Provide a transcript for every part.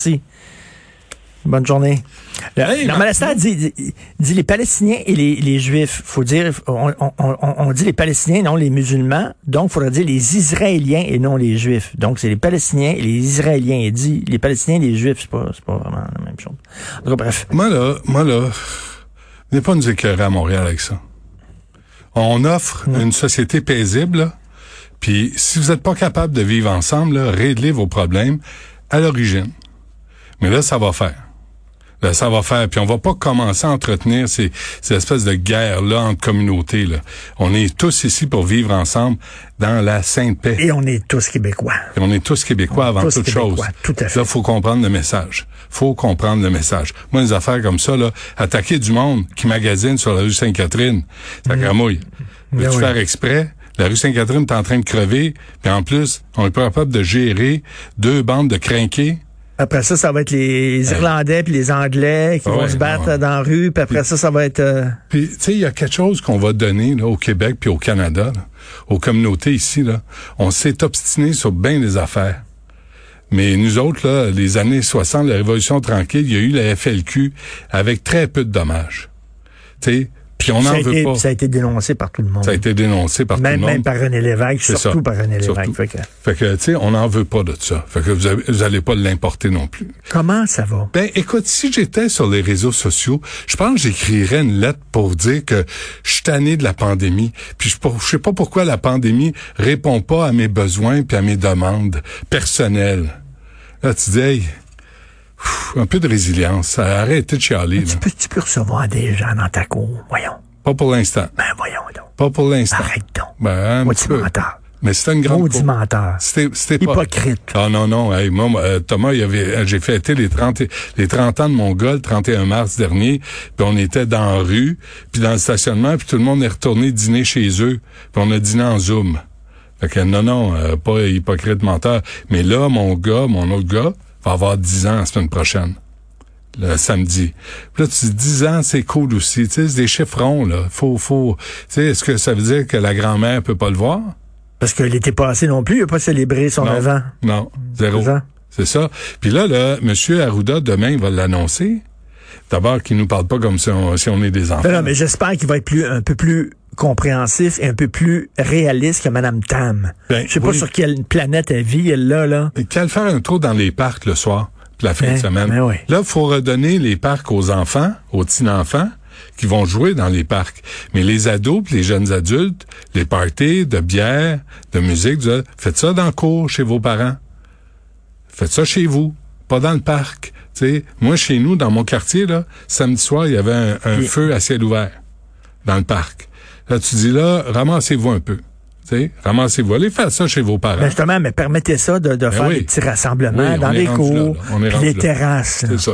Merci. Bonne journée. Le, Hey, non, mais dit, dit, dit les Palestiniens et les, les Juifs. Faut dire, on, on- on- on dit les Palestiniens, non les musulmans. Donc, il faudrait dire les Israéliens et non les Juifs. Donc, c'est les Palestiniens et les Israéliens. Il dit les Palestiniens et les Juifs, c'est pas, c'est pas vraiment la même chose. En tout cas, bref. Moi, là, moi, là, venez pas nous éclairer à Montréal avec ça. On offre une société paisible, puis si vous n'êtes pas capable de vivre ensemble, là, réglez vos problèmes à l'origine. Mais là, ça va faire. Là, ça va faire. Puis on va pas commencer à entretenir ces, ces espèces de guerres-là entre communautés. Là. On est tous ici pour vivre ensemble dans la sainte paix. Et on est tous Québécois. Et on est tous Québécois avant tous toute Québécois, chose. tout à fait. Là, faut comprendre le message. Faut comprendre le message. Moi, des affaires comme ça, là, attaquer du monde qui magasine sur la rue Sainte-Catherine, ça gramouille. Veux-tu Ben oui. faire exprès? La rue Sainte-Catherine est en train de crever, puis en plus, on est pas capable de gérer deux bandes de crinqués. Après ça, ça va être les Irlandais puis les Anglais qui Ah vont se battre ouais. dans la rue. Puis après ça, ça va être... euh, Puis, tu sais, il y a quelque chose qu'on va donner là, au Québec puis au Canada, là, aux communautés ici. Là. On s'est obstiné sur bien des affaires. Mais nous autres, là, les années 60, la Révolution tranquille, il y a eu la FLQ avec très peu de dommages. Tu sais, puis on ça, a veut été, pas. ça a été dénoncé par tout le monde. Ça a été dénoncé par même, tout le même monde. par René Lévesque, surtout ça. par René Lévesque. Fait que, Fait que, tu sais, on n'en veut pas de ça. Fait que vous, avez- vous allez pas l'importer non plus. comment ça va? Ben, écoute, si j'étais sur les réseaux sociaux, je pense que j'écrirais une lettre pour dire que je suis tanné de la pandémie. Puis je, je sais pas pourquoi la pandémie répond pas à mes besoins puis à mes demandes personnelles. Là, tu dis, hey, pff, un peu de résilience. Arrêtez de chialer. Tu peux, tu peux recevoir des gens dans ta cour. Voyons. Pas pour l'instant. Ben voyons donc. Pas pour l'instant. Arrête donc. Ben, un Maudit petit peu. menteur. Mais c'était une grande Maudit menteur. C'était, c'était pas... Hypocrite. Ah non, non. Hey, moi, euh, Thomas, il y avait, euh, j'ai fêté les 30, et- les 30 ans de mon gars le 31 mars dernier. Puis on était dans la rue, puis dans le stationnement, puis tout le monde est retourné dîner chez eux. Puis on a dîné en Zoom. Fait que non, non, euh, pas hypocrite menteur. Mais là, mon gars, mon autre gars, va avoir 10 ans la semaine prochaine. Le samedi. Puis là, tu dis 10 ans, c'est cool aussi. Tu sais, c'est des chiffrons, là. Faut, faut, tu sais, est-ce que ça veut dire que la grand-mère peut pas le voir? Parce que l'été passé non plus, il n'a pas célébré son Non. 9 ans. Non, zéro. C'est ça? Puis là, là, M. Arruda, demain, il va l'annoncer. D'abord, qu'il nous parle pas comme si on, si on est des enfants. Ben non, mais j'espère qu'il va être plus, un peu plus compréhensif et un peu plus réaliste que Mme Tam. Ben, Je sais pas sur quelle planète elle vit, elle, là, là. Qu'elle faire un tour dans les parcs le soir, la fin Ben, de semaine. ben oui. Là, il faut redonner les parcs aux enfants, aux petits-enfants, qui vont jouer dans les parcs. Mais les ados, les jeunes adultes, les parties de bière, de musique, de- faites ça dans le cours chez vos parents. Faites ça chez vous, pas dans le parc. Tu sais, moi, chez nous, dans mon quartier, là, samedi soir, il y avait un, feu à ciel ouvert dans le parc. Là, tu dis là, ramassez-vous un peu. Ramassez-vous. Allez faire ça chez vos parents. Ben justement, mais permettez ça de, de faire oui. des petits rassemblements Oui, dans les cours, là, là. On est puis rendu les terrasses. C'est ça.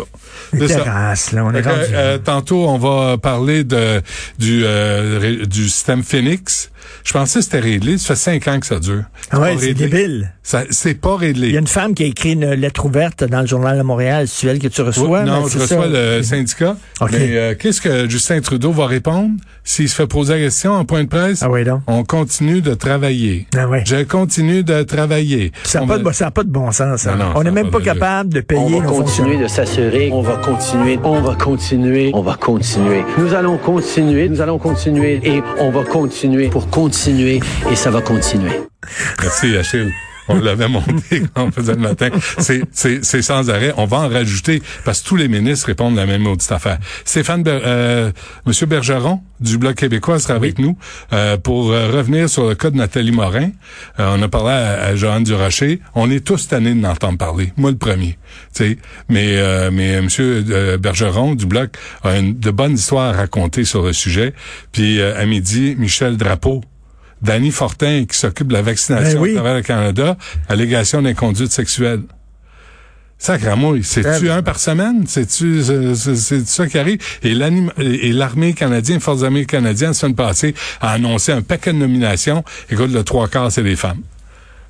Les ça. terrasses, là, on est rendu euh, tantôt, on va parler de du euh, du système Phoenix. Je pensais que c'était réglé. Ça fait cinq ans que ça dure. Ah ouais, c'est débile. Ça, c'est pas réglé. Il y a une femme qui a écrit une lettre ouverte dans le journal de Montréal, c'est elle que tu reçois. Oui, non, mais je reçois ça. le syndicat. OK. Mais euh, qu'est-ce que Justin Trudeau va répondre? S'il se fait poser la question en point de presse? Ah oui, donc. On continue de travailler. Ah ouais. Je continue de travailler. Ça n'a pas, va- de, ça a pas de bon sens. ça. Non, non, on n'est même pas capable de payer On va nos continuer de s'assurer, on va continuer, on va continuer, on va continuer. Nous allons continuer, nous allons continuer et on va continuer pour continuer et ça va continuer. Merci, Achille. On l'avait monté quand on faisait le matin. C'est, sans arrêt. On va en rajouter parce que tous les ministres répondent la même maudite affaire. Stéphane, Ber- euh, Monsieur Bergeron du Bloc québécois sera avec nous euh, pour euh, revenir sur le cas de Nathalie Morin. Euh, on a parlé à, à Joanne Durocher. On est tous tannés de l'entendre parler. Moi le premier. Tu sais. Mais euh, mais Monsieur Bergeron du Bloc a une, de bonnes histoires à raconter sur le sujet. Puis euh, à midi, Michel Drapeau. Danny Fortin qui s'occupe de la vaccination Ben oui. à travers le Canada, allégation d'inconduite sexuelle. Sacramouille, c'est-tu un par semaine? C'est-tu c'est- ça qui arrive? Et l'armée canadienne, Forces armées canadiennes, la semaine passée, a annoncé un paquet de nominations. Écoute, le trois quarts, c'est des femmes.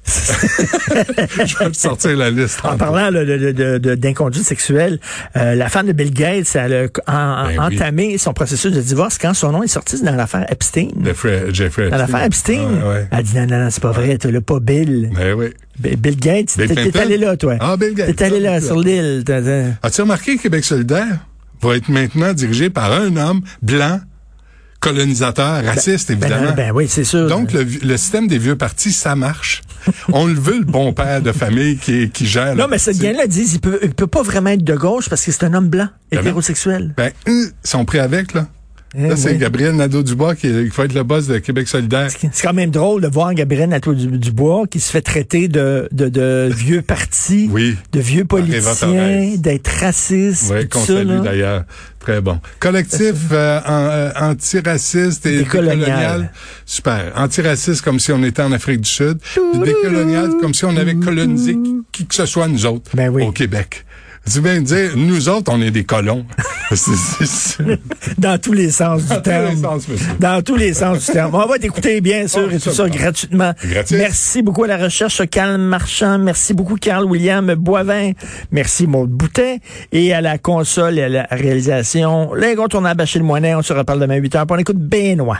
Je vais te sortir la liste. En parlant d'inconduite sexuelle, euh, la femme de Bill Gates, elle a en- Ben oui. entamé son processus de divorce quand son nom est sorti dans l'affaire Epstein. Jeffrey, Jeffrey Dans l'affaire Epstein. Ouais. Elle dit non, non, non, c'est pas vrai, tu l'as pas Bill. Ben oui. Bill Gates, t'es, allé là, toi. Ah, Bill Gates. T'es allé là, sur l'île. As-tu remarqué que Québec solidaire va être maintenant dirigé par un homme blanc, colonisateur, raciste, Ben, évidemment. ben oui, c'est sûr. Donc, le, le système des vieux partis, ça marche. On le veut, le bon père de famille qui, qui gère. non, mais ce gars-là dit il peut, il peut pas vraiment être de gauche parce que c'est un homme blanc, Ben hétérosexuel. Ben, ils sont pris avec, là. Eh Là, c'est oui. Gabriel Nadeau-Dubois qui, qui va être le boss de Québec solidaire. C'est quand même drôle de voir Gabriel Nadeau-Dubois qui se fait traiter de, de, de vieux partis, Oui. de vieux politiciens, d'être raciste. Oui, qu'on salue d'ailleurs. Très bon. Collectif euh, en- euh, antiraciste et Décolonial. décolonial. Super. Antiraciste comme si on était en Afrique du Sud. Décolonial comme si on avait colonisé qui, qui que ce soit nous autres Ben oui. au Québec. Tu viens de dire, nous autres, on est des colons. C'est- c'est- c'est- Dans tous les sens du Dans terme. sens. Dans tous les sens du terme. On va t'écouter, bien sûr, et tout ça gratuitement. Gratis. Merci beaucoup à la recherche, Carl Marchand. Merci beaucoup, Carl William Boivin. Merci, Maud Boutet. Et à la console et à la réalisation, l'incontournable Achille Moinet. On se reparle demain à 8 heures. Puis On écoute Benoît.